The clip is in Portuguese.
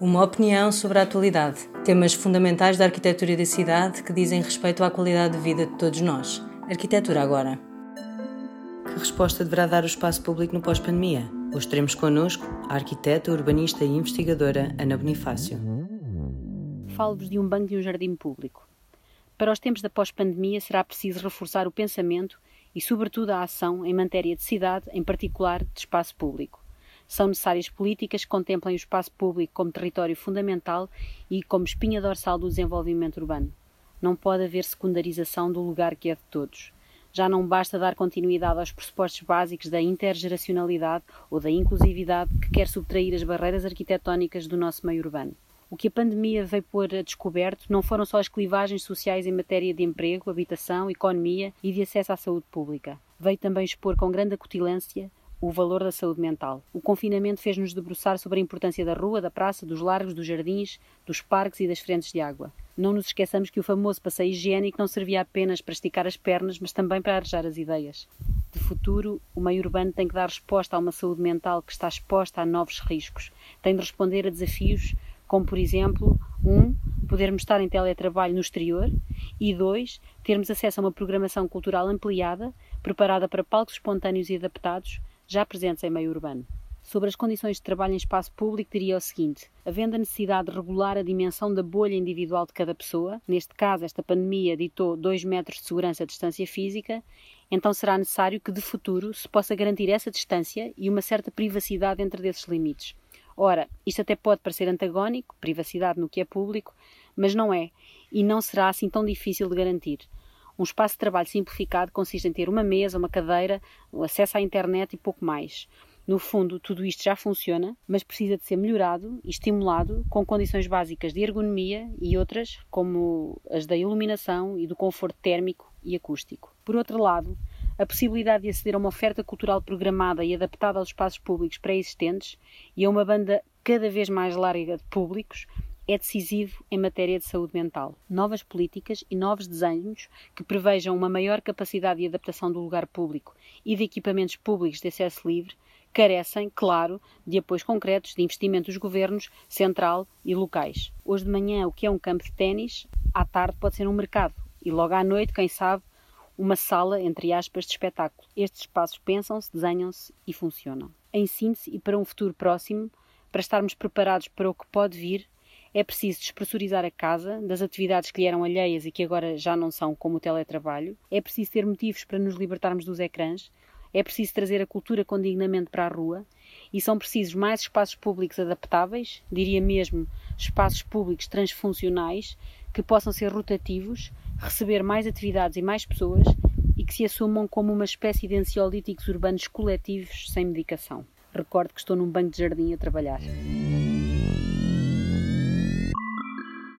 Uma opinião sobre a atualidade, temas fundamentais da arquitetura da cidade que dizem respeito à qualidade de vida de todos nós. Arquitetura agora. Que resposta deverá dar o espaço público no pós-pandemia? Hoje teremos connosco a arquiteta, urbanista e investigadora Ana Bonifácio. Falo-vos de um banco e um jardim público. Para os tempos da pós-pandemia será preciso reforçar o pensamento e, sobretudo, a ação em matéria de cidade, em particular de espaço público. São necessárias políticas que contemplem o espaço público como território fundamental e como espinha dorsal do desenvolvimento urbano. Não pode haver secundarização do lugar que é de todos. Já não basta dar continuidade aos pressupostos básicos da intergeracionalidade ou da inclusividade que quer subtrair as barreiras arquitetónicas do nosso meio urbano. O que a pandemia veio pôr a descoberto não foram só as clivagens sociais em matéria de emprego, habitação, economia e de acesso à saúde pública. Veio também expor com grande acutilância o valor da saúde mental. O confinamento fez-nos debruçar sobre a importância da rua, da praça, dos largos, dos jardins, dos parques e das frentes de água. Não nos esqueçamos que o famoso passeio higiênico não servia apenas para esticar as pernas, mas também para arejar as ideias. De futuro, o meio urbano tem que dar resposta a uma saúde mental que está exposta a novos riscos. Tem de responder a desafios como, por exemplo, um, podermos estar em teletrabalho no exterior e dois, termos acesso a uma programação cultural ampliada, preparada para palcos espontâneos e adaptados, já presentes em meio urbano. Sobre as condições de trabalho em espaço público, diria o seguinte: havendo a necessidade de regular a dimensão da bolha individual de cada pessoa, neste caso, esta pandemia ditou 2 metros de segurança de distância física, então será necessário que, de futuro, se possa garantir essa distância e uma certa privacidade dentro desses limites. Ora, isto até pode parecer antagónico, privacidade no que é público, mas não é, e não será assim tão difícil de garantir. Um espaço de trabalho simplificado consiste em ter uma mesa, uma cadeira, acesso à internet e pouco mais. No fundo, tudo isto já funciona, mas precisa de ser melhorado e estimulado com condições básicas de ergonomia e outras, como as da iluminação e do conforto térmico e acústico. Por outro lado, a possibilidade de aceder a uma oferta cultural programada e adaptada aos espaços públicos pré-existentes e a uma banda cada vez mais larga de públicos é decisivo em matéria de saúde mental. Novas políticas e novos desenhos que prevejam uma maior capacidade de adaptação do lugar público e de equipamentos públicos de acesso livre carecem, claro, de apoios concretos de investimento dos governos central e locais. Hoje de manhã, o que é um campo de ténis, à tarde pode ser um mercado e logo à noite, quem sabe, uma sala, entre aspas, de espetáculo. Estes espaços pensam-se, desenham-se e funcionam. Em síntese e para um futuro próximo, para estarmos preparados para o que pode vir, é preciso despressurizar a casa das atividades que lhe eram alheias e que agora já não são, como o teletrabalho. É preciso ter motivos para nos libertarmos dos ecrãs. É preciso trazer a cultura com dignamente para a rua. E são precisos mais espaços públicos adaptáveis, diria mesmo espaços públicos transfuncionais, que possam ser rotativos, receber mais atividades e mais pessoas e que se assumam como uma espécie de ansiolíticos urbanos coletivos sem medicação. Recordo que estou num banco de jardim a trabalhar.